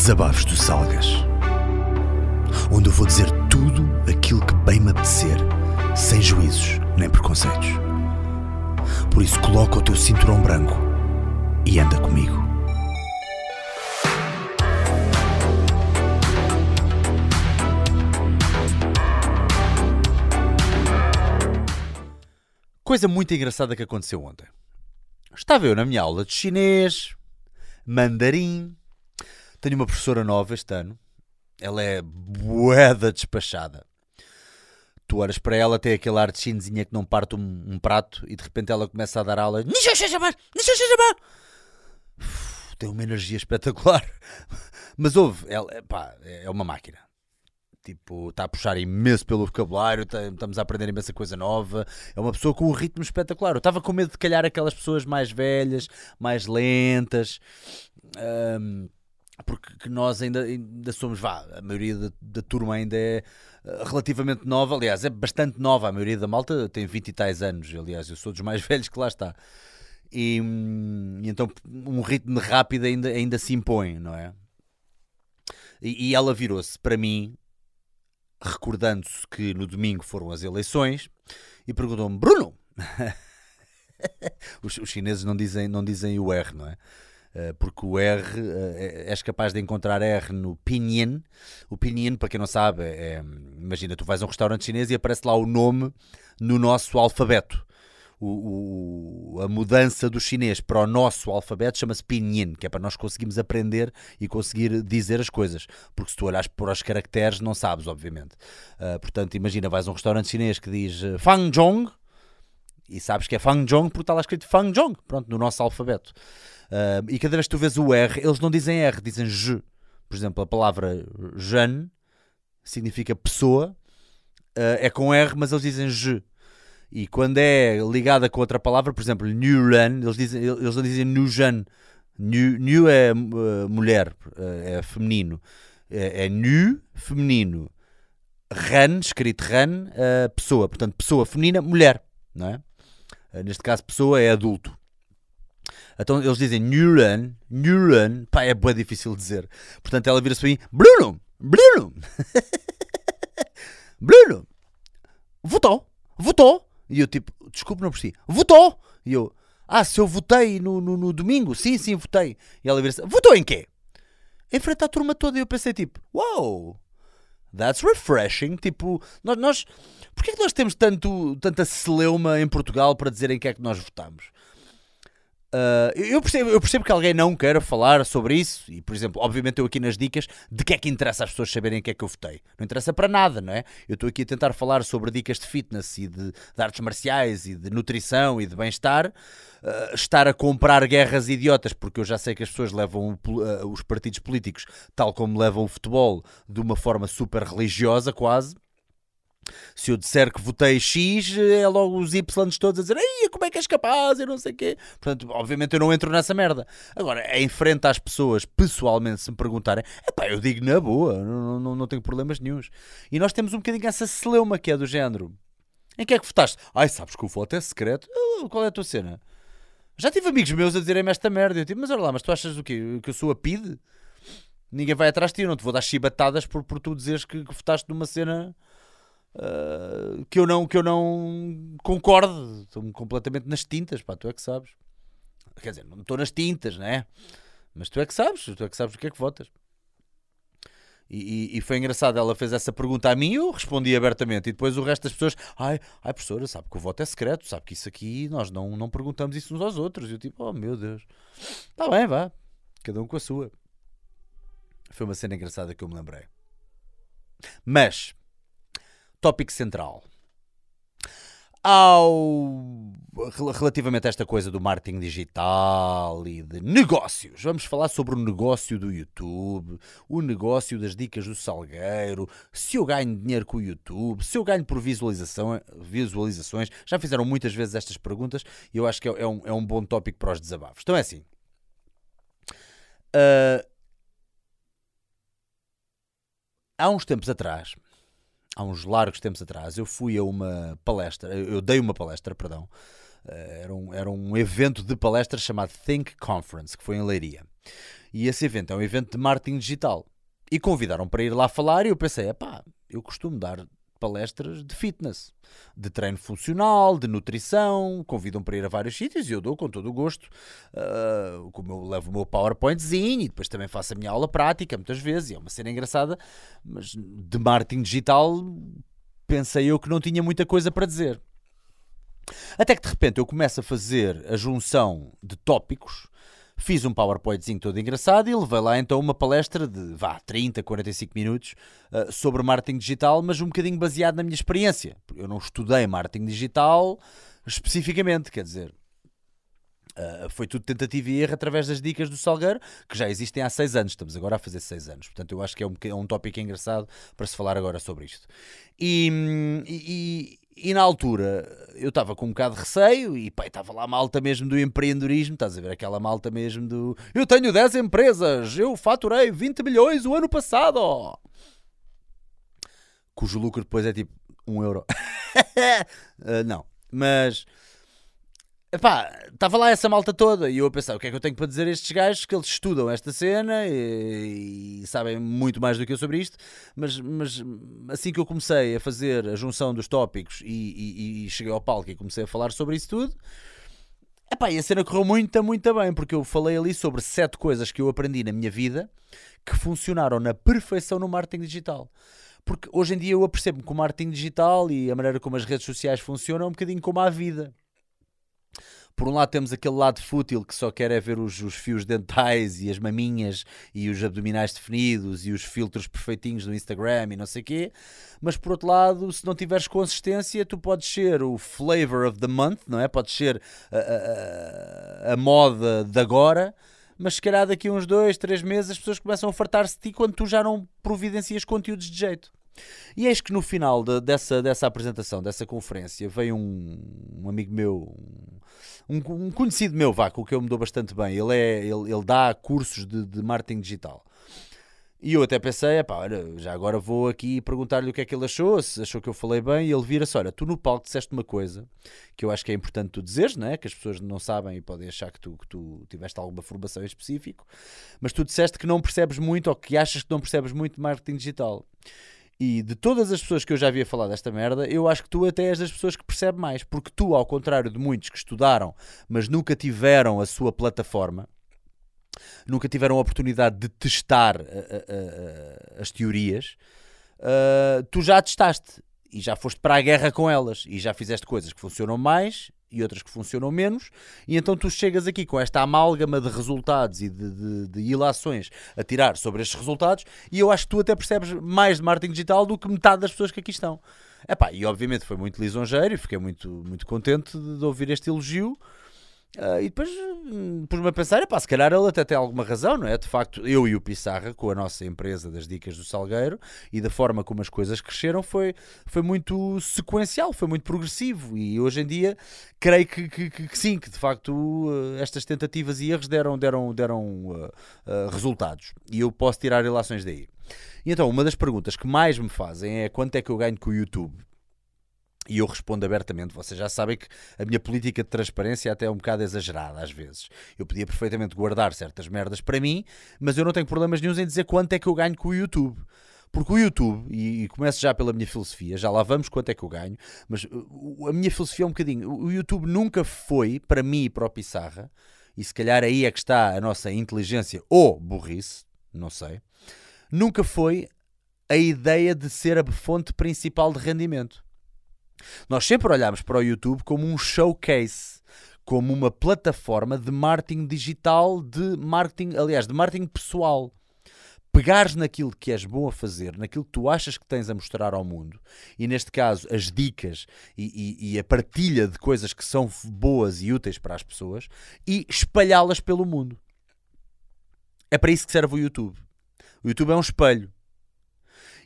Desabafos do Salgas. Onde eu vou dizer tudo aquilo que bem me apetecer, sem juízos nem preconceitos. Por isso, coloca o teu cinturão branco e anda comigo. Coisa muito engraçada que aconteceu ontem. Estava eu na minha aula de chinês, mandarim. Tenho uma professora nova este ano. Ela é boeda despachada. Tu olhas para ela, tem aquele ar de chinesinha que não parte um, um prato e de repente ela começa a dar aula. Tem uma energia espetacular. Mas houve, ela, pá, é uma máquina. Tipo, está a puxar imenso pelo vocabulário, tá- estamos a aprender imensa coisa nova. É uma pessoa com um ritmo espetacular. Eu estava com medo de calhar aquelas pessoas mais velhas, mais lentas. ahm, porque que nós ainda, ainda somos, vá, a maioria da, da turma ainda é eh, relativamente nova, aliás, é bastante nova, a maioria da malta tem 20 e tais anos, aliás, eu sou dos mais velhos que lá está. E, hum, e então um ritmo rápido ainda, ainda se impõe, não é? E, e ela virou-se para mim, recordando-se que no domingo foram as eleições, e perguntou-me: Bruno! os, os chineses não dizem, não dizem o R, não é? Eh, porque o R, eh, és capaz de encontrar R no pinyin. O pinyin, para quem não sabe, é, imagina, tu vais a um restaurante chinês e aparece lá o nome no nosso alfabeto. O, o- a mudança do chinês para o nosso alfabeto chama-se pinyin, que é para nós conseguirmos aprender e conseguir dizer as coisas. Porque se tu olhas para os caracteres, não sabes, obviamente. Ah, portanto, imagina, vais a um restaurante chinês que diz eh, Fanzhong e sabes que é Fanzhong porque está lá escrito Fanzhong, pronto, no nosso alfabeto. Ah, e cada vez que tu vês o R, eles não dizem R, dizem J. Por exemplo, a palavra Jeanne significa pessoa, ah, é com R, mas eles dizem J. E quando é ligada com outra palavra, por exemplo, Neuran, eles, dizem, eles não dizem Nujan. New, new é uh, mulher, uh, é feminino. É, é feminino. Ran, escrito ran, uh, pessoa. Portanto, pessoa feminina, mulher. Não é? Uh, neste caso, pessoa é adulto. Então eles dizem Neuran, Neuran, pá, é bem difícil dizer. Portanto, ela vira-se para mim, Bruno, Bruno, Bruno, votou, votou. E eu tipo, desculpe, não percebi, votou. E eu, ah, se eu votei no, no, no domingo, sim, sim, votei. E ela vira-se, votou em quê? Em frente à turma toda. E eu pensei tipo, wow, that's refreshing. Tipo, nós, nós porquê é que nós temos tanto, tanta celeuma em Portugal para dizer em que é que nós votamos? Uh, eu, percebo, eu percebo que alguém não queira falar sobre isso, e por exemplo, obviamente eu aqui nas dicas de que é que interessa às pessoas saberem em que é que eu votei. Não interessa para nada, não é? Eu estou aqui a tentar falar sobre dicas de fitness e de, de artes marciais e de nutrição e de bem-estar. Uh, estar a comprar guerras idiotas, porque eu já sei que as pessoas levam o uh, os partidos políticos, tal como levam o futebol, de uma forma super religiosa, quase. Se eu disser que votei X, é logo os Y todos a dizer Ei, como é que és capaz? Eu não sei o quê. Portanto, obviamente eu não entro nessa merda. Agora, em frente às pessoas, pessoalmente, se me perguntarem, epá, eu digo na boa, não, não, não tenho problemas nenhums. E nós temos um bocadinho essa celeuma que é do género. Em que é que votaste? Ai, sabes que o voto é secreto? Ah, Qual é a tua cena? Já tive amigos meus a dizerem-me esta merda. Eu tipo, mas olha lá, mas tu achas o quê? Que eu sou a PID? Ninguém vai atrás de ti, eu não te vou dar chibatadas por, por tu dizeres que, que votaste numa cena Uh, que eu não que eu não concordo. Estou-me completamente nas tintas pá, tu é que sabes. Quer dizer, não estou nas tintas né? Mas tu é que sabes tu é que sabes o que é que votas. E, e- e foi engraçado, ela fez essa pergunta a mim eu respondi abertamente. E depois o resto das pessoas ai, ai professora, sabe que o voto é secreto sabe que isso aqui nós não, não perguntamos isso uns aos outros. E eu tipo, oh meu Deus. Está bem, vá, cada um com a sua. Foi uma cena engraçada que eu me lembrei. Mas tópico central. Ao rel- relativamente a esta coisa do marketing digital e de negócios, vamos falar sobre o negócio do YouTube, o negócio das dicas do Salgueiro, se eu ganho dinheiro com o YouTube, se eu ganho por visualização, visualizações. Já fizeram muitas vezes estas perguntas e eu acho que é, é um, é um bom tópico para os desabafos. Então é assim. Ah, há uns tempos atrás, há uns largos tempos atrás, eu fui a uma palestra, eu dei uma palestra, perdão, eh, era um, era um evento de palestras chamado Think Conference, que foi em Leiria. E esse evento é um evento de marketing digital. E convidaram para ir lá falar e eu pensei, pá, eu costumo dar palestras de fitness, de treino funcional, de nutrição, convidam para ir a vários sítios e eu dou com todo o gosto. Uh, como eu levo o meu PowerPointzinho e depois também faço a minha aula prática muitas vezes, e é uma cena engraçada, mas de marketing digital pensei eu que não tinha muita coisa para dizer. Até que de repente eu começo a fazer a junção de tópicos Fiz um PowerPointzinho todo engraçado e levei lá então uma palestra de vá, 30, 45 minutos uh, sobre marketing digital, mas um bocadinho baseado na minha experiência. Eu não estudei marketing digital especificamente, quer dizer. Uh, foi tudo tentativa e erro através das dicas do Salgueiro, que já existem há 6 anos. Estamos agora a fazer 6 anos. Portanto, eu acho que é um, é um tópico engraçado para se falar agora sobre isto. E, e, e na altura eu estava com um bocado de receio e pá, estava lá a malta mesmo do empreendedorismo, estás a ver? Aquela malta mesmo do eu tenho 10 empresas, eu faturei 20 milhões o ano passado, cujo lucro depois é tipo 1 euro. uh, não, mas Epá, estava lá essa malta toda e eu a pensar o que é que eu tenho para dizer a estes gajos que eles estudam esta cena e, e, sabem muito mais do que eu sobre isto, mas, mas assim que eu comecei a fazer a junção dos tópicos e, e, e cheguei ao palco e comecei a falar sobre isso tudo, epá, e a cena correu muito, muito bem, porque eu falei ali sobre sete coisas que eu aprendi na minha vida que funcionaram na perfeição no marketing digital. Porque hoje em dia eu apercebo-me que o marketing digital e a maneira como as redes sociais funcionam é um bocadinho como a vida por um lado temos aquele lado fútil que só quer é ver os, os, fios dentais e as maminhas e os abdominais definidos e os filtros perfeitinhos do Instagram e não sei o quê, mas por outro lado, se não tiveres consistência, tu podes ser o flavor of the month, não é? Podes ser a, a, a, moda de agora, mas se calhar daqui a uns dois, três meses as pessoas começam a fartar-se de ti quando tu já não providencias conteúdos de jeito. E eis que no final de, dessa, dessa apresentação, dessa conferência, veio um, um amigo meu, um, um, conhecido meu, vá, com o que eu me dou bastante bem. Ele, é, ele, ele dá cursos de, de marketing digital. E eu até pensei, olha, já agora vou aqui perguntar-lhe o que é que ele achou, se achou que eu falei bem, e ele vira-se, olha, tu no palco disseste uma coisa que eu acho que é importante tu dizeres, né? que as pessoas não sabem e podem achar que tu, que tu tiveste alguma formação em específico, mas tu disseste que não percebes muito ou que achas que não percebes muito de marketing digital. E de todas as pessoas que eu já havia falado desta merda, eu acho que tu até és das pessoas que percebe mais. Porque tu, ao contrário de muitos que estudaram, mas nunca tiveram a sua plataforma, nunca tiveram a oportunidade de testar uh, uh, uh, as teorias, tu já testaste e já foste para a guerra com elas e já fizeste coisas que funcionam mais e outras que funcionam menos, e então tu chegas aqui com esta amálgama de resultados e de, de, de ilações a tirar sobre estes resultados, e eu acho que tu até percebes mais de marketing digital do que metade das pessoas que aqui estão. Epá, e obviamente foi muito lisonjeiro e fiquei muito, muito contente de, de ouvir este elogio. Uh, e depois hum, pus-me a pensar, epá, se calhar ele até tem alguma razão, não é? De facto, eu e o Pissarra, com a nossa empresa das Dicas do Salgueiro e da forma como as coisas cresceram, foi, foi muito sequencial, foi muito progressivo. E hoje em dia, creio que, que, que, que sim, que de facto uh, estas tentativas e erros deram, deram, deram uh, resultados. E eu posso tirar relações daí. E então, uma das perguntas que mais me fazem é quanto é que eu ganho com o YouTube? E eu respondo abertamente. Vocês já sabem que a minha política de transparência até é um bocado exagerada às vezes. Eu podia perfeitamente guardar certas merdas para mim, mas eu não tenho problemas nenhums em dizer quanto é que eu ganho com o YouTube. Porque o YouTube, e, e começo já pela minha filosofia, já lá vamos quanto é que eu ganho, mas uh, a minha filosofia é um bocadinho. O YouTube nunca foi, para mim e para o Pissarra, e se calhar aí é que está a nossa inteligência ou burrice, não sei, nunca foi a ideia de ser a fonte principal de rendimento. Nós sempre olhamos para o YouTube como um showcase, como uma plataforma de marketing digital, de marketing, aliás, de marketing pessoal. Pegares naquilo que és bom a fazer, naquilo que tu achas que tens a mostrar ao mundo, e neste caso as dicas e, e, e a partilha de coisas que são boas e úteis para as pessoas, e espalhá-las pelo mundo. É para isso que serve o YouTube. O YouTube é um espelho.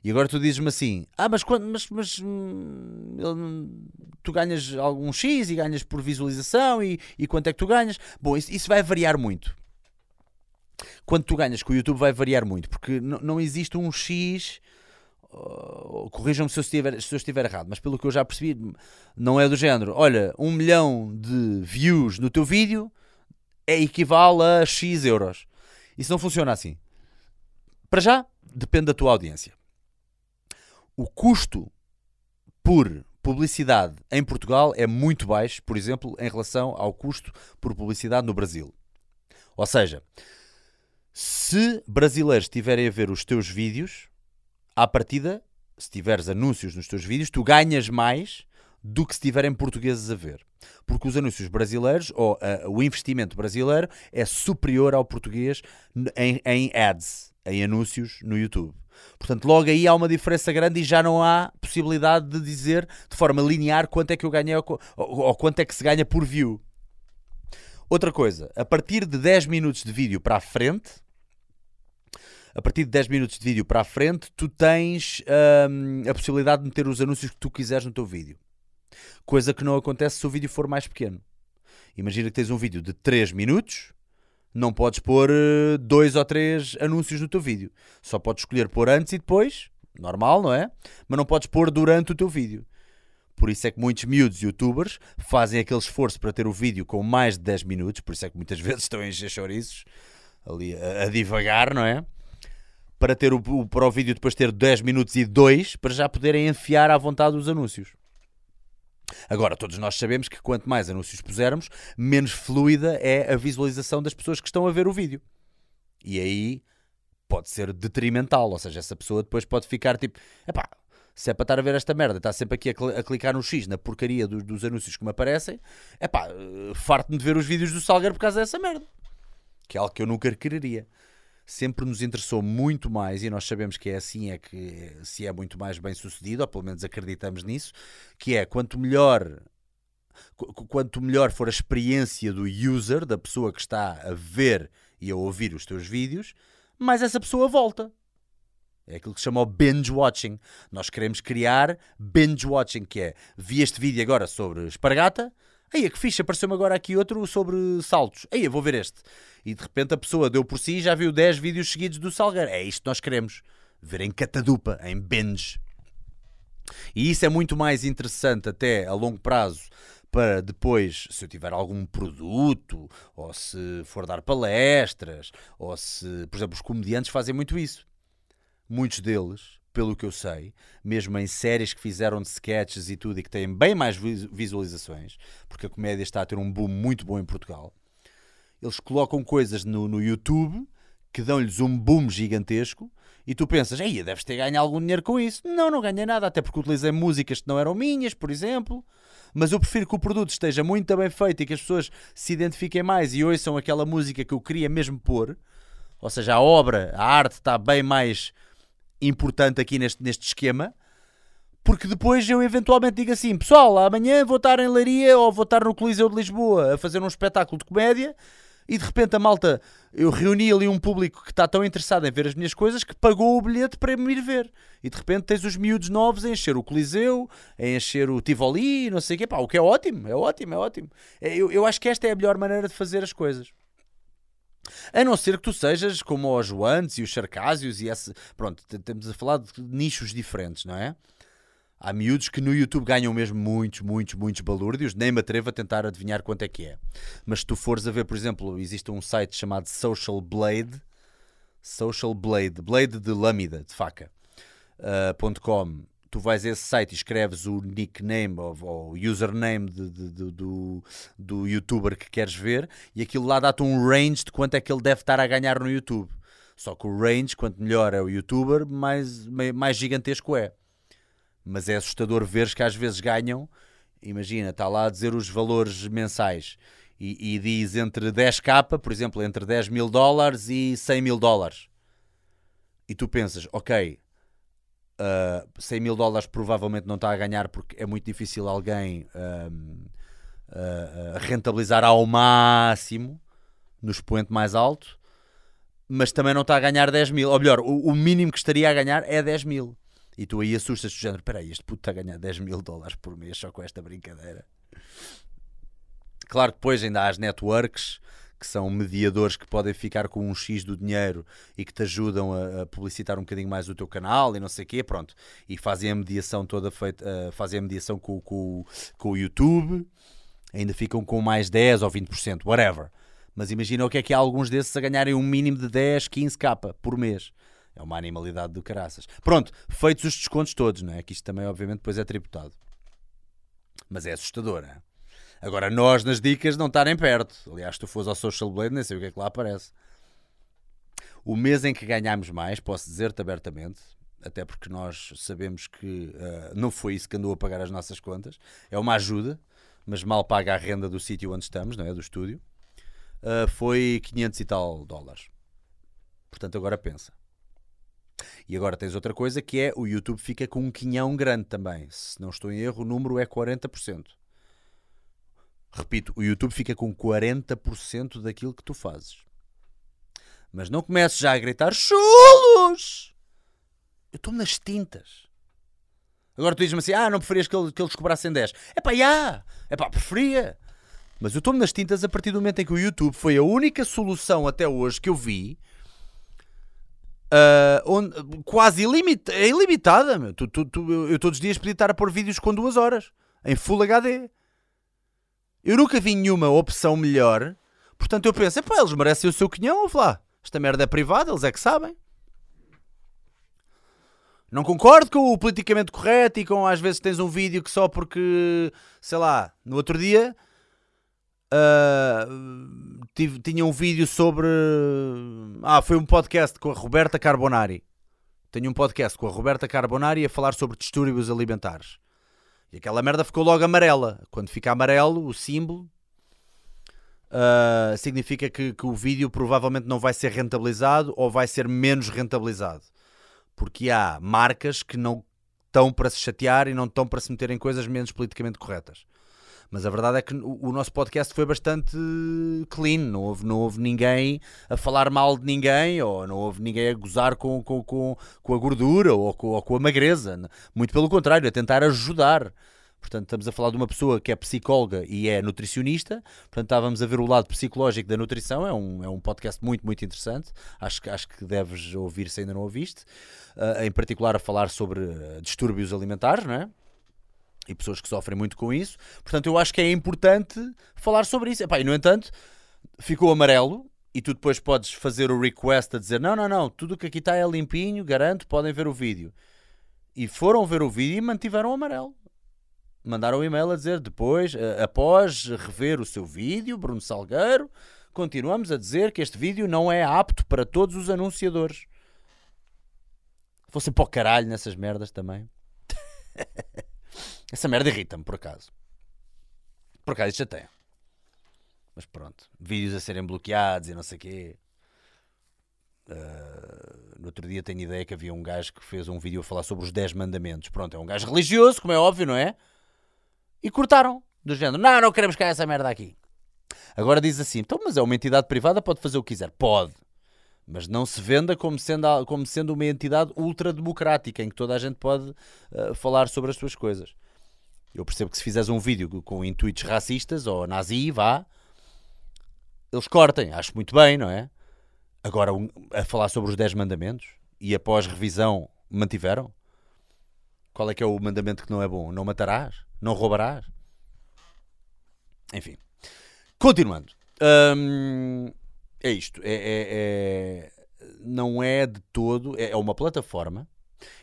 E agora tu dizes-me assim: ah, mas, quando, mas, mas hum, tu ganhas algum X e ganhas por visualização e, e quanto é que tu ganhas? Bom, isso, isso vai variar muito. Quanto tu ganhas com o YouTube vai variar muito, porque não existe um X. Uh, Corrijam-me se, eu estiver, se eu estiver errado, mas pelo que eu já percebi, não é do género. Olha, um milhão de views no teu vídeo é equivale a X euros. Isso não funciona assim. Para já, depende da tua audiência. O custo por publicidade em Portugal é muito baixo, por exemplo, em relação ao custo por publicidade no Brasil. Ou seja, se brasileiros estiverem a ver os teus vídeos, à partida, se tiveres anúncios nos teus vídeos, tu ganhas mais do que se tiverem portugueses a ver. Porque os anúncios brasileiros, ou uh, o investimento brasileiro, é superior ao português em, em ads, em anúncios no YouTube. Portanto, logo aí há uma diferença grande e já não há possibilidade de dizer de forma linear quanto é que eu ganhei ou, ou, quanto é que se ganha por view. Outra coisa, a partir de 10 minutos de vídeo para a frente, a partir de 10 minutos de vídeo para a frente, tu tens hum, a possibilidade de meter os anúncios que tu quiseres no teu vídeo. Coisa que não acontece se o vídeo for mais pequeno. Imagina que tens um vídeo de 3 minutos, não podes pôr uh, dois ou três anúncios no teu vídeo. Só podes escolher pôr antes e depois, normal, não é? Mas não podes pôr durante o teu vídeo. Por isso é que muitos miúdos youtubers fazem aquele esforço para ter o vídeo com mais de 10 minutos, por isso é que muitas vezes estão a encher chouriços ali a, a divagar, não é? Para ter o, o, para o vídeo depois ter 10 minutos e 2 para já poderem enfiar à vontade os anúncios. Agora, todos nós sabemos que quanto mais anúncios pusermos, menos fluida é a visualização das pessoas que estão a ver o vídeo. E aí pode ser detrimental, ou seja, essa pessoa depois pode ficar tipo, epá, se é para estar a ver esta merda, está sempre aqui a, cl a clicar no X na porcaria do, dos anúncios que me aparecem, epá, uh, farto-me de ver os vídeos do Salgueiro por causa dessa merda. Que é algo que eu nunca quereria sempre nos interessou muito mais, e nós sabemos que é assim, é que se é muito mais bem sucedido, ou pelo menos acreditamos nisso, que é quanto melhor quanto melhor for a experiência do user, da pessoa que está a ver e a ouvir os teus vídeos, mais essa pessoa volta. É aquilo que se chama o binge watching. Nós queremos criar binge watching, que é vi este vídeo agora sobre espargata, Aí, que fixe, apareceu-me agora aqui outro sobre saltos. Aí, vou ver este. E de repente a pessoa deu por si e já viu 10 vídeos seguidos do Salgueiro. É isto que nós queremos. Ver em catadupa, em binge. E isso é muito mais interessante até a longo prazo para depois, se eu tiver algum produto, ou se for dar palestras, ou se, por exemplo, os comediantes fazem muito isso. Muitos deles pelo que eu sei, mesmo em séries que fizeram de sketches e tudo e que têm bem mais visualizações, porque a comédia está a ter um boom muito bom em Portugal, eles colocam coisas no, no YouTube que dão-lhes um boom gigantesco e tu pensas, aí deves ter ganho algum dinheiro com isso. Não, não ganhei nada, até porque utilizei músicas que não eram minhas, por exemplo. Mas eu prefiro que o produto esteja muito bem feito e que as pessoas se identifiquem mais e ouçam aquela música que eu queria mesmo pôr. Ou seja, a obra, a arte está bem mais importante aqui neste, neste esquema, porque depois eu eventualmente digo assim: pessoal, amanhã vou estar em Leiria ou vou estar no Coliseu de Lisboa a fazer um espetáculo de comédia. E de repente a malta, eu reuni ali um público que está tão interessado em ver as minhas coisas que pagou o bilhete para me ir ver. E de repente tens os miúdos novos a encher o Coliseu, a encher o Tivoli, não sei o quê. Pá, o que é ótimo, é ótimo, é ótimo. É, eu, eu acho que esta é a melhor maneira de fazer as coisas. A não ser que tu sejas como os Joantes e os Sarcásios e esse. Pronto, estamos a falar de nichos diferentes, não é? Há miúdos que no YouTube ganham mesmo muitos, muitos, muitos balúrdios, nem me atrevo a tentar adivinhar quanto é que é. Mas se tu fores a ver, por exemplo, existe um site chamado Social Blade, Social Blade, Blade de lâmina, de faca, uh, .com, tu vais a esse site e escreves o nickname ou, o username de, de, de, do, do youtuber que queres ver e aquilo lá dá-te um range de quanto é que ele deve estar a ganhar no YouTube. Só que o range, quanto melhor é o youtuber, mais, mais gigantesco é. Mas é assustador ver que às vezes ganham, imagina, está lá a dizer os valores mensais e, e diz entre 10k, por exemplo, entre 10 mil dólares e 100 mil dólares. E tu pensas, ok, uh, 100 mil dólares provavelmente não está a ganhar porque é muito difícil alguém uh, uh, rentabilizar ao máximo no expoente mais alto, mas também não está a ganhar 10 mil. Ou melhor, o, o mínimo que estaria a ganhar é 10 mil. E tu aí assustas-te género: peraí, este puto está a ganhar 10 mil dólares por mês só com esta brincadeira. Claro que depois ainda há as networks que são mediadores que podem ficar com um X do dinheiro e que te ajudam a, a publicitar um bocadinho mais o teu canal e não sei o quê, pronto. E fazem a mediação toda feita, uh, fazem a mediação com, com, com o YouTube, ainda ficam com mais 10 ou 20%, whatever. Mas imagina o que é que há alguns desses a ganharem um mínimo de 10, 15 capa por mês. É uma animalidade do caraças. Pronto, feitos os descontos todos, não é? Que isto também, obviamente, depois é tributado. Mas é assustador, não é? Agora, nós nas dicas não estarem perto. Aliás, se tu fores ao Social Blade, nem sei o que é que lá aparece. O mês em que ganhámos mais, posso dizer-te abertamente, até porque nós sabemos que uh, não foi isso que andou a pagar as nossas contas. É uma ajuda, mas mal paga a renda do sítio onde estamos, não é? Do estúdio. Uh, foi 500 e tal dólares. Portanto, agora pensa. E agora tens outra coisa que é o YouTube fica com um quinhão grande também. Se não estou em erro, o número é 40%. Repito, o YouTube fica com 40% daquilo que tu fazes. Mas não comeces já a gritar chulos! Eu estou nas tintas. Agora tu dizes-me assim: ah, não preferias que, ele, que eles cobrassem 10. É pá, já! É pá, preferia. Mas eu estou-me nas tintas a partir do momento em que o YouTube foi a única solução até hoje que eu vi Uh, onde, quase ilimita, é ilimitada. Meu. Tu, tu, tu, eu todos os dias podia estar a pôr vídeos com duas horas em Full HD. Eu nunca vi nenhuma opção melhor. Portanto, eu penso: pá, eles merecem o seu quinhão. Ouve lá, esta merda é privada, eles é que sabem. Não concordo com o politicamente correto e com às vezes tens um vídeo que só porque, sei lá, no outro dia Uh, tive, tinha um vídeo sobre. Ah, foi um podcast com a Roberta Carbonari. Tenho um podcast com a Roberta Carbonari a falar sobre distúrbios alimentares. E aquela merda ficou logo amarela. Quando fica amarelo, o símbolo uh, significa que, que, o vídeo provavelmente não vai ser rentabilizado ou vai ser menos rentabilizado. Porque há marcas que não estão para se chatear e não estão para se meter em coisas menos politicamente corretas. Mas a verdade é que o, nosso podcast foi bastante clean, não houve, não houve ninguém a falar mal de ninguém, ou não houve ninguém a gozar com, com, com, com a gordura ou com, ou com a magreza. Muito pelo contrário, a tentar ajudar. Portanto, estamos a falar de uma pessoa que é psicóloga e é nutricionista. Portanto, estávamos a ver o lado psicológico da nutrição. É um, é um podcast muito, muito interessante. Acho, acho que deves ouvir se ainda não ouviste. Uh, em particular, a falar sobre distúrbios alimentares, não é? E pessoas que sofrem muito com isso. Portanto, eu acho que é importante falar sobre isso. Epá, e, no entanto, ficou amarelo e tu depois podes fazer o request a dizer: não, não, não, tudo que aqui está é limpinho, garanto, podem ver o vídeo. E foram ver o vídeo e mantiveram o amarelo. Mandaram um e-mail a dizer depois, após rever o seu vídeo, Bruno Salgueiro, continuamos a dizer que este vídeo não é apto para todos os anunciadores. Fossem para o caralho nessas merdas também. Essa merda irrita-me, por acaso. Por acaso, isso já tem. Mas pronto. Vídeos a serem bloqueados e não sei o quê. Uh, no outro dia tenho ideia que havia um gajo que fez um vídeo a falar sobre os 10 mandamentos. Pronto, é um gajo religioso, como é óbvio, não é? E cortaram. Do género, não, não queremos cair essa merda aqui. Agora diz assim, então, mas é uma entidade privada, pode fazer o que quiser. Pode. Mas não se venda como sendo, como sendo uma entidade ultra-democrática, em que toda a gente pode uh, falar sobre as suas coisas. Eu percebo que se fizeres um vídeo com intuitos racistas ou nazi, vá, eles cortem. Acho muito bem, não é? Agora, a falar sobre os 10 mandamentos e após revisão mantiveram? Qual é que é o mandamento que não é bom? Não matarás? Não roubarás? Enfim. Continuando. Hum, é isto. É, é, é, não é de todo. É, é uma plataforma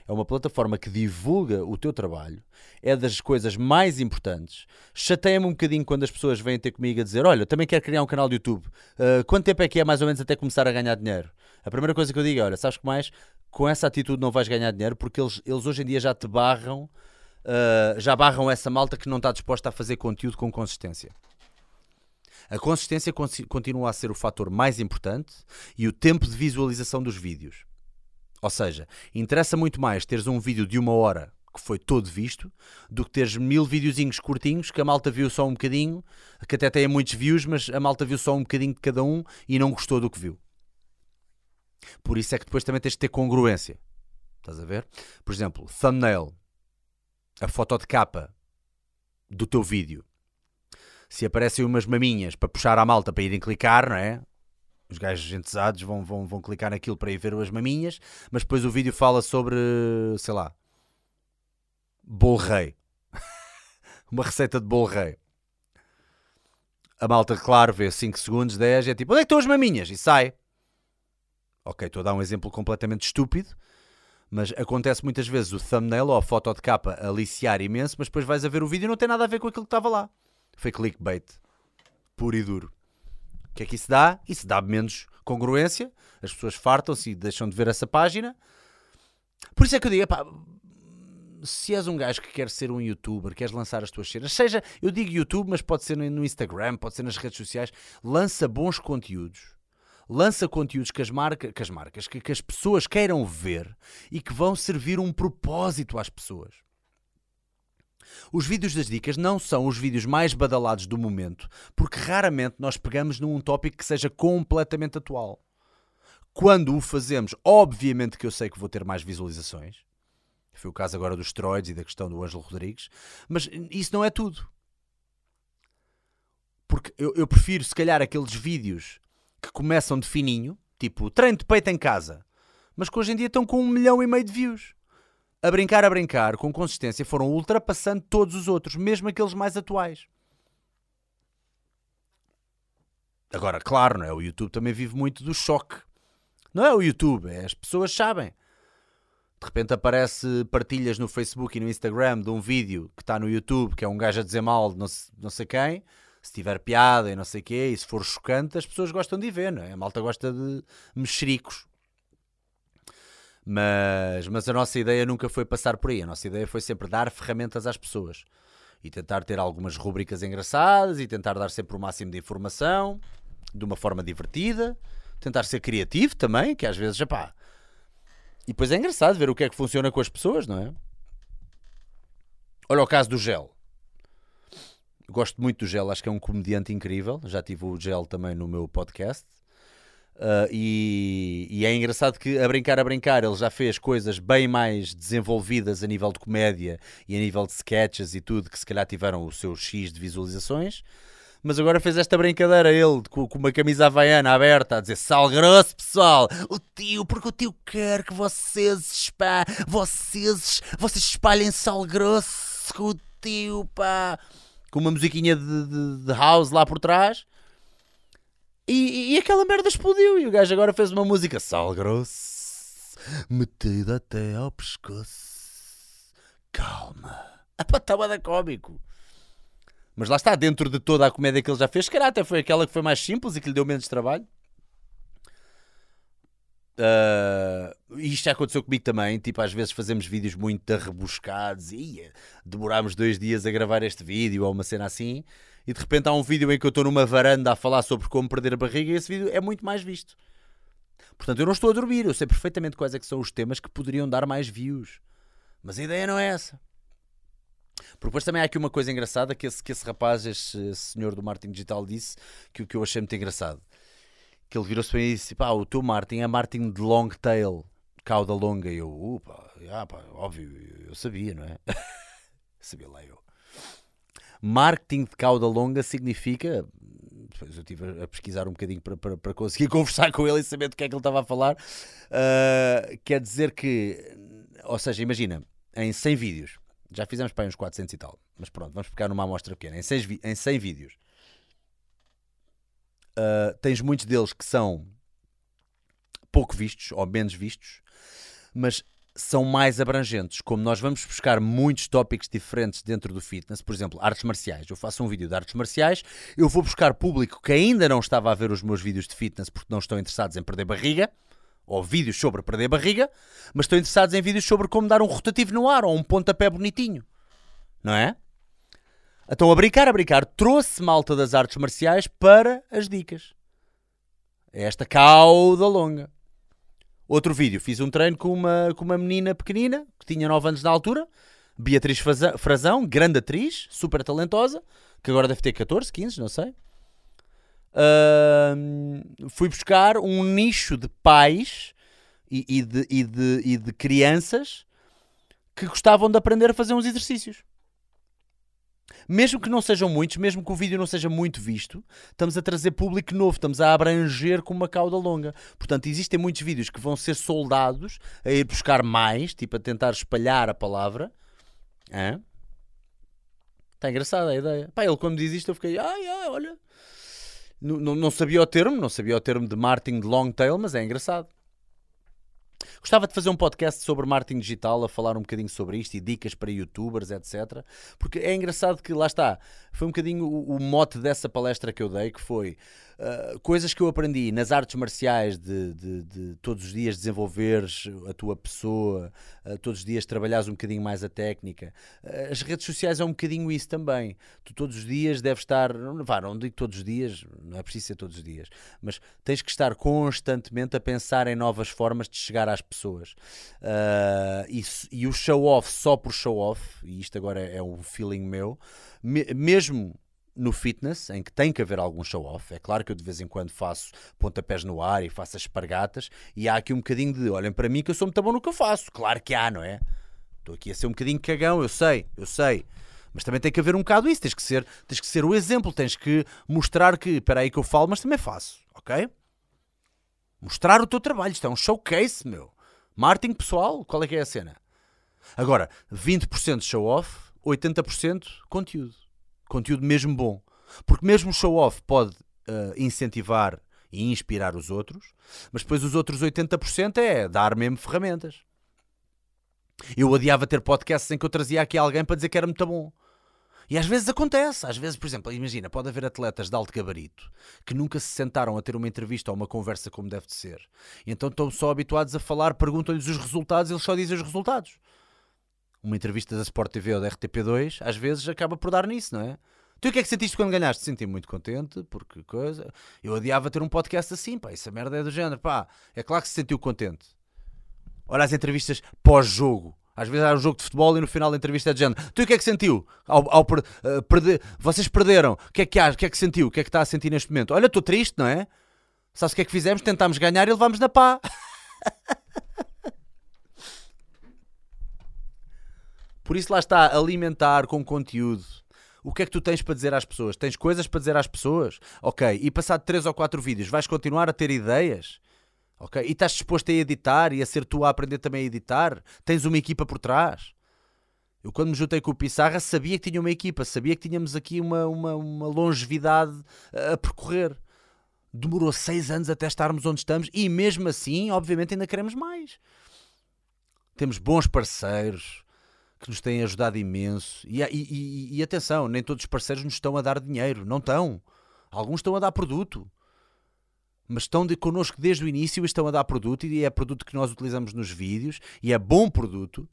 é uma plataforma que divulga o teu trabalho, é das coisas mais importantes. Chateia-me um bocadinho quando as pessoas vêm ter comigo a dizer: Olha, também quero criar um canal de YouTube. Uh, quanto tempo é que é mais ou menos até começar a ganhar dinheiro? A primeira coisa que eu digo é: Olha, sabes que mais? Com essa atitude não vais ganhar dinheiro porque eles, eles hoje em dia já te barram, uh, já barram essa malta que não está disposta a fazer conteúdo com consistência. A consistência continua a ser o fator mais importante e o tempo de visualização dos vídeos. Ou seja, interessa muito mais teres um vídeo de uma hora que foi todo visto, do que teres mil videozinhos curtinhos que a malta viu só um bocadinho, que até tem muitos views, mas a malta viu só um bocadinho de cada um e não gostou do que viu. Por isso é que depois também tens de ter congruência. Estás a ver? Por exemplo, thumbnail, a foto de capa do teu vídeo. Se aparecem umas maminhas para puxar a malta para irem clicar, não é? Os gajos entesados vão, vão, vão clicar naquilo para ir ver as maminhas, mas depois o vídeo fala sobre, sei lá, bolo rei. Uma receita de bolo rei. a malta, claro, vê 5 segundos, 10, é tipo, onde é que estão as maminhas? E sai. Ok, estou a dar um exemplo completamente estúpido, mas acontece muitas vezes o thumbnail ou a foto de capa aliciar imenso, mas depois vais a ver o vídeo e não tem nada a ver com aquilo que estava lá. Foi clickbait. Puro e duro. O que é que isso dá? Isso dá menos congruência, as pessoas fartam-se e deixam de ver essa página. Por isso é que eu digo, epá, se és um gajo que quer ser um youtuber, queres lançar as tuas cenas, seja, eu digo YouTube, mas pode ser no Instagram, pode ser nas redes sociais, lança bons conteúdos. Lança conteúdos que as, marca, que as marcas, que, que as pessoas queiram ver e que vão servir um propósito às pessoas. Os vídeos das dicas não são os vídeos mais badalados do momento, porque raramente nós pegamos num tópico que seja completamente atual. Quando o fazemos, obviamente que eu sei que vou ter mais visualizações. Foi o caso agora dos esteroides e da questão do Ângelo Rodrigues, mas isso não é tudo. Porque eu, eu prefiro, se calhar, aqueles vídeos que começam de fininho, tipo treino de peito em casa, mas que hoje em dia estão com um milhão e meio de views a brincar, a brincar, com consistência, foram ultrapassando todos os outros, mesmo aqueles mais atuais. Agora, claro, não é? o YouTube também vive muito do choque. Não é o YouTube, é as pessoas sabem. De repente aparece partilhas no Facebook e no Instagram de um vídeo que está no YouTube, que é um gajo a dizer mal de não, não sei quem, se tiver piada e não sei o quê, e se for chocante, as pessoas gostam de ver, não é? A malta gosta de mexericos. Mas, mas a nossa ideia nunca foi passar por aí. A nossa ideia foi sempre dar ferramentas às pessoas e tentar ter algumas rubricas engraçadas e tentar dar sempre o máximo de informação de uma forma divertida. Tentar ser criativo também, que às vezes, pá. E depois é engraçado ver o que é que funciona com as pessoas, não é? Olha o caso do Gel. Gosto muito do Gel, acho que é um comediante incrível. Já tive o Gel também no meu podcast. Uh, e, e, é engraçado que, a brincar, a brincar, ele já fez coisas bem mais desenvolvidas a nível de comédia e a nível de sketches e tudo, que se calhar tiveram o seu X de visualizações. Mas agora fez esta brincadeira ele com, com uma camisa havaiana aberta a dizer sal grosso, pessoal. O tio, porque o tio quer que vocês, pá, vocês, vocês espalhem sal grosso com o tio, pá. Com uma musiquinha de, de, de house lá por trás. E, e, aquela merda explodiu. E o gajo agora fez uma música sal grosso, metida até ao pescoço. Calma. Estava da cómico. Mas lá está, dentro de toda a comédia que ele já fez, se calhar até foi aquela que foi mais simples e que lhe deu menos trabalho. Uh, isto já aconteceu comigo também. Tipo, às vezes fazemos vídeos muito rebuscados e demorámos dois dias a gravar este vídeo ou uma cena assim e de repente há um vídeo em que eu estou numa varanda a falar sobre como perder a barriga e esse vídeo é muito mais visto. Portanto, eu não estou a dormir, eu sei perfeitamente quais é que são os temas que poderiam dar mais views. Mas a ideia não é essa. Porque depois também há aqui uma coisa engraçada que esse, que esse rapaz, esse, esse senhor do marketing digital disse, que o que eu achei muito engraçado. Que ele virou-se para mim e disse, pá, o teu marketing é marketing de long tail, cauda longa. E eu, upa, ah, pá, óbvio, eu sabia, não é? sabia lá eu. Marketing de cauda longa significa. Depois eu estive a pesquisar um bocadinho para, para, para, conseguir conversar com ele e saber do que é que ele estava a falar. Uh, quer dizer que. Ou seja, imagina, em 100 vídeos, já fizemos para aí uns 400 e tal, mas pronto, vamos pegar numa amostra pequena. Em 100, em 100 vídeos, uh, tens muitos deles que são pouco vistos ou menos vistos, mas são mais abrangentes. Como nós vamos buscar muitos tópicos diferentes dentro do fitness, por exemplo, artes marciais. Eu faço um vídeo de artes marciais, eu vou buscar público que ainda não estava a ver os meus vídeos de fitness porque não estão interessados em perder barriga, ou vídeos sobre perder barriga, mas estão interessados em vídeos sobre como dar um rotativo no ar ou um pontapé bonitinho. Não é? Então, a brincar, a brincar, trouxe malta das artes marciais para as dicas. É esta cauda longa. Outro vídeo, fiz um treino com uma, com uma menina pequenina, que tinha 9 anos na altura, Beatriz Frazão, grande atriz, super talentosa, que agora deve ter 14, 15, não sei. Uh, fui buscar um nicho de pais e, e, de, e, de, e de crianças que gostavam de aprender a fazer uns exercícios mesmo que não sejam muitos, mesmo que o vídeo não seja muito visto, estamos a trazer público novo, estamos a abranger com uma cauda longa. Portanto, existem muitos vídeos que vão ser soldados a ir buscar mais, tipo a tentar espalhar a palavra. Está engraçada a ideia. Pá, ele quando diz isto eu fiquei, ai, ai, olha. Não, não, não sabia o termo, não sabia o termo de marketing de long tail, mas é engraçado. Gostava de fazer um podcast sobre marketing digital, a falar um bocadinho sobre isto e dicas para youtubers, etc. Porque é engraçado que, lá está, foi um bocadinho o, o mote dessa palestra que eu dei, que foi uh, coisas que eu aprendi nas artes marciais de, de, de todos os dias desenvolveres a tua pessoa, uh, todos os dias trabalhares um bocadinho mais a técnica. Uh, as redes sociais é um bocadinho isso também. Tu todos os dias deves estar, vá, não digo todos os dias, não é preciso ser todos os dias, mas tens que estar constantemente a pensar em novas formas de chegar às pessoas. Uh, e, e, o show-off só por show-off, e isto agora é, é um feeling meu, me, mesmo no fitness, em que tem que haver algum show-off. É claro que eu de vez em quando faço pontapés no ar e faço as espargatas, e há aqui um bocadinho de olhem para mim que eu sou muito bom no que eu faço. Claro que há, não é? Estou aqui a ser um bocadinho cagão, eu sei, eu sei. Mas também tem que haver um bocado isso, tens que ser, tens que ser o exemplo, tens que mostrar que, espera aí que eu falo, mas também faço, ok? Mostrar o teu trabalho, isto é um showcase, meu. Marketing pessoal, qual é que é a cena? Agora, 20% show-off, 80% conteúdo. Conteúdo mesmo bom. Porque mesmo show-off pode uh, incentivar e inspirar os outros, mas depois os outros 80% é dar mesmo ferramentas. Eu odiava ter podcasts em que eu trazia aqui alguém para dizer que era muito bom. E às vezes acontece, às vezes, por exemplo, imagina, pode haver atletas de alto gabarito que nunca se sentaram a ter uma entrevista ou uma conversa como deve de ser. E então estão só habituados a falar, perguntam-lhes os resultados eles só dizem os resultados. Uma entrevista da Sport TV ou da RTP2 às vezes acaba por dar nisso, não é? Tu o que é que sentiste quando ganhaste? Senti muito contente, porque coisa. Eu odiava ter um podcast assim, pá, essa merda é do género, pá. É claro que se sentiu contente. Olha as entrevistas pós-jogo. Às vezes há um jogo de futebol e no final da entrevista é de género. Tu o que é que sentiu? Ao, ao uh, perder, vocês perderam. O que é que há? O que é que sentiu? O que é que está a sentir neste momento? Olha, estou triste, não é? Sabe o que é que fizemos? Tentámos ganhar e levámos na pá. Por isso lá está, alimentar com conteúdo. O que é que tu tens para dizer às pessoas? Tens coisas para dizer às pessoas? Ok, e passado 3 ou 4 vídeos, vais continuar a ter ideias? Ok? E estás disposto a editar e a ser tu a aprender também a editar? Tens uma equipa por trás? Eu, quando me juntei com o Pissarra, sabia que tinha uma equipa, sabia que tínhamos aqui uma, uma, uma longevidade a percorrer. Demorou seis anos até estarmos onde estamos e, mesmo assim, obviamente, ainda queremos mais. Temos bons parceiros que nos têm ajudado imenso. E, e, e, e atenção, nem todos os parceiros nos estão a dar dinheiro, não estão. Alguns estão a dar produto mas estão de, connosco desde o início e estão a dar produto e é produto que nós utilizamos nos vídeos e é bom produto.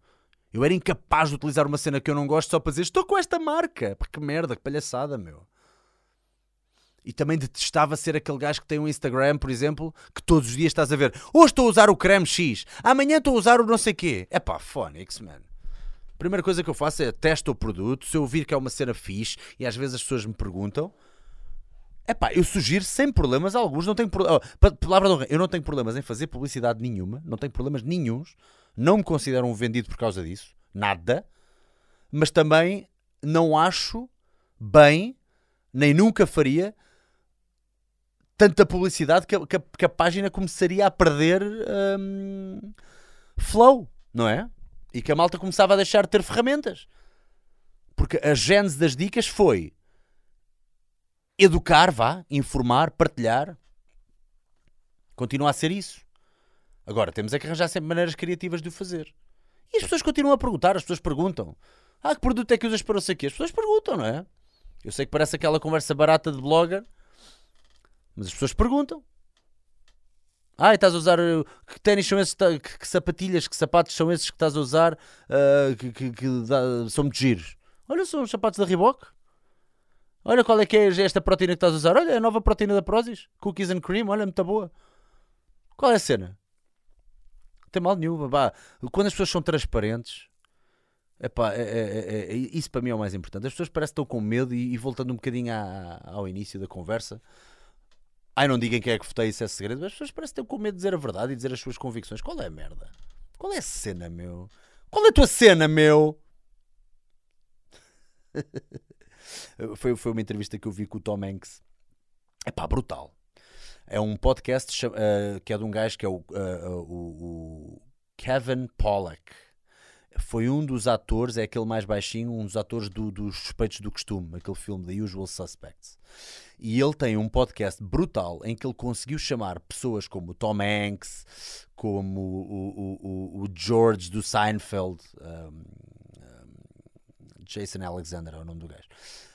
Eu era incapaz de utilizar uma cena que eu não gosto só para dizer estou com esta marca. Que merda, que palhaçada, meu. E também detestava ser aquele gajo que tem um Instagram, por exemplo, que todos os dias estás a ver. Hoje estou a usar o creme X, amanhã estou a usar o não sei quê. É pá, Phonics, man. Primeira coisa que eu faço é testo o produto. Se eu vir que é uma cena fixe e às vezes as pessoas me perguntam, é pá, eu sugiro sem problemas alguns, não tenho problema. Oh, palavra honra, eu não tenho problemas em fazer publicidade nenhuma, não tenho problemas nenhums, não me considero um vendido por causa disso, nada, mas também não acho bem, nem nunca faria tanta publicidade que a, que a, que a página começaria a perder hum, flow, não é? E que a malta começava a deixar de ter ferramentas. Porque a gênese das dicas foi educar, vá, informar, partilhar. Continua a ser isso. Agora, temos é que arranjar sempre maneiras criativas de o fazer. E as pessoas continuam a perguntar, as pessoas perguntam. Ah, que produto é que usas para não sei o quê? As pessoas perguntam, não é? Eu sei que parece aquela conversa barata de blogger, mas as pessoas perguntam. Ah, estás a usar. Uh, que ténis são esses? Que, que, sapatilhas, que sapatos são esses que estás a usar uh, que, que, que dá, são muito giros? Olha, são os sapatos da Reebok. Olha qual é que é esta proteína que estás a usar. Olha, a nova proteína da Prozis. Cookies and cream. Olha, muito boa. Qual é a cena? Não tem mal nenhum. Bah. Quando as pessoas são transparentes, epá, é, é, é, isso para mim é o mais importante. As pessoas parecem que estão com medo e, e voltando um bocadinho à, ao início da conversa. Ai, não digam quem é que votei, isso é segredo. Mas as pessoas parecem que estão com medo de dizer a verdade e dizer as suas convicções. Qual é a merda? Qual é a cena, meu? Qual é a tua cena, meu? Foi, foi uma entrevista que eu vi com o Tom Hanks. É pá, brutal. É um podcast uh, que é de um gajo que é o, uh, o, Kevin Pollack. Foi um dos atores, é aquele mais baixinho, um dos atores do, dos Suspeitos do Costume, aquele filme The Usual Suspects. E ele tem um podcast brutal em que ele conseguiu chamar pessoas como o Tom Hanks, como o, o, o, o George do Seinfeld, um, um, Jason Alexander é o nome do gajo.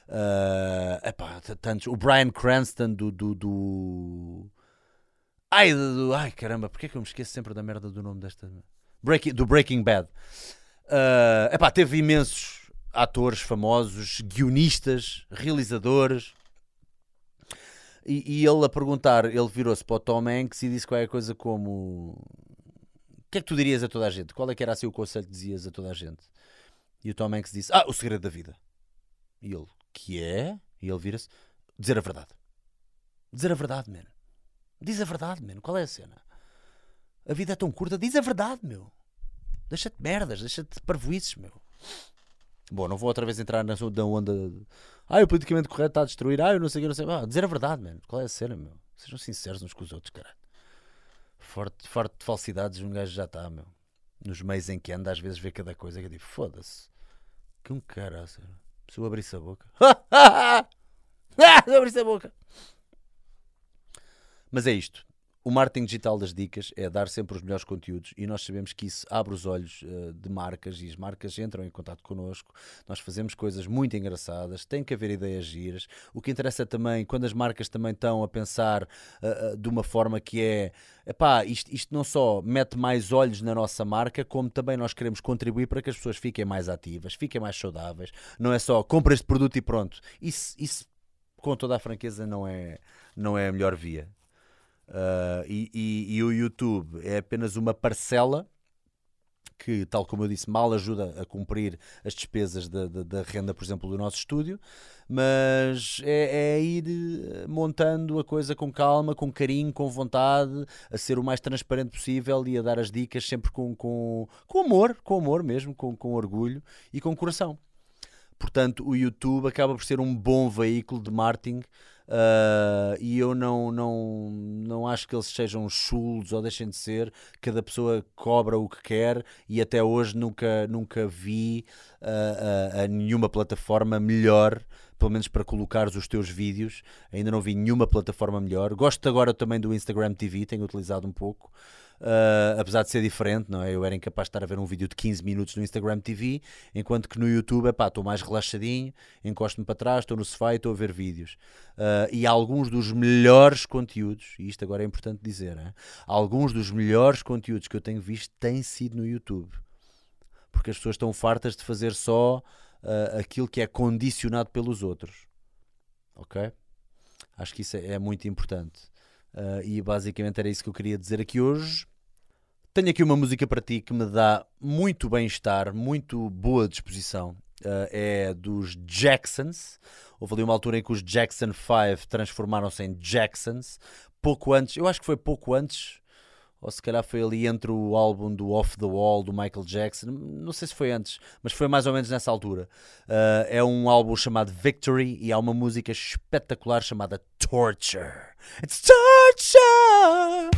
Uh, epá, tantos, o Brian Cranston do, do, do... Ai, do, ai caramba, porquê é que eu me esqueço sempre da merda do nome desta Breaking, do Breaking Bad? Uh, epá, teve imensos atores famosos, guionistas, realizadores. E, e ele a perguntar, ele virou-se para o Tom Hanks e disse qualquer coisa como: O que é que tu dirias a toda a gente? Qual é que era assim o conselho que dizias a toda a gente? E o Tom Hanks disse: Ah, o segredo da vida. E ele: Que é? E ele vira-se: Dizer a verdade. Dizer a verdade, mano. Diz a verdade, mano. Qual é a cena? A vida é tão curta, diz a verdade, meu. Deixa-te merdas, deixa-te parvoices, meu. Bom, não vou outra vez entrar na onda. Ah, o politicamente correto está a destruir. Ah, eu não sei que, não sei. Ah, dizer a verdade, mano. Qual é a cena, meu? Sejam sinceros uns com os outros, cara. Forte, forte de falsidades, um gajo já está, meu. Nos meios em que anda, às vezes vê cada coisa que eu digo, foda-se. Que um cara, se eu abrisse a boca. se eu abrisse a boca. Mas é isto o marketing digital das dicas é dar sempre os melhores conteúdos e nós sabemos que isso abre os olhos uh, de marcas e as marcas entram em contato connosco. Nós fazemos coisas muito engraçadas, tem que haver ideias giras. O que interessa também, quando as marcas também estão a pensar uh, uh, de uma forma que é epá, isto, isto não só mete mais olhos na nossa marca, como também nós queremos contribuir para que as pessoas fiquem mais ativas, fiquem mais saudáveis. Não é só compra este produto e pronto. Isso, isso com toda a franqueza, não é, não é a melhor via. Uh, e, e, e, o YouTube é apenas uma parcela que, tal como eu disse, mal ajuda a cumprir as despesas da, da, da renda, por exemplo, do nosso estúdio, mas é, é, ir eh, montando a coisa com calma, com carinho, com vontade, a ser o mais transparente possível e a dar as dicas sempre com, com, com amor, com amor mesmo, com, com orgulho e com coração. Portanto, o YouTube acaba por ser um bom veículo de marketing Uh, e eu não, não, não acho que eles sejam chulos ou deixem de ser. Cada pessoa cobra o que quer e até hoje nunca, nunca vi uh, uh, a nenhuma plataforma melhor, pelo menos para colocares os teus vídeos. Ainda não vi nenhuma plataforma melhor. Gosto agora também do Instagram TV, tenho utilizado um pouco. Uh, apesar de ser diferente, não é? Eu era incapaz de estar a ver um vídeo de 15 minutos no Instagram TV, enquanto que no YouTube, epá, estou mais relaxadinho, encosto-me para trás, estou no sofá e estou a ver vídeos. Uh, e alguns dos melhores conteúdos, e isto agora é importante dizer, é? alguns dos melhores conteúdos que eu tenho visto têm sido no YouTube. Porque as pessoas estão fartas de fazer só uh, aquilo que é condicionado pelos outros. Ok? Acho que isso é, é muito importante. Uh, e basicamente era isso que eu queria dizer aqui hoje. Tenho aqui uma música para ti que me dá muito bem-estar, muito boa disposição. Uh, é dos Jacksons. Houve ali uma altura em que os Jackson 5 transformaram-se em Jacksons. Pouco antes, eu acho que foi pouco antes ou se calhar foi ali entre o álbum do Off the Wall do Michael Jackson, não sei se foi antes, mas foi mais ou menos nessa altura. Uh, é um álbum chamado Victory e há uma música espetacular chamada Torture. It's Torture!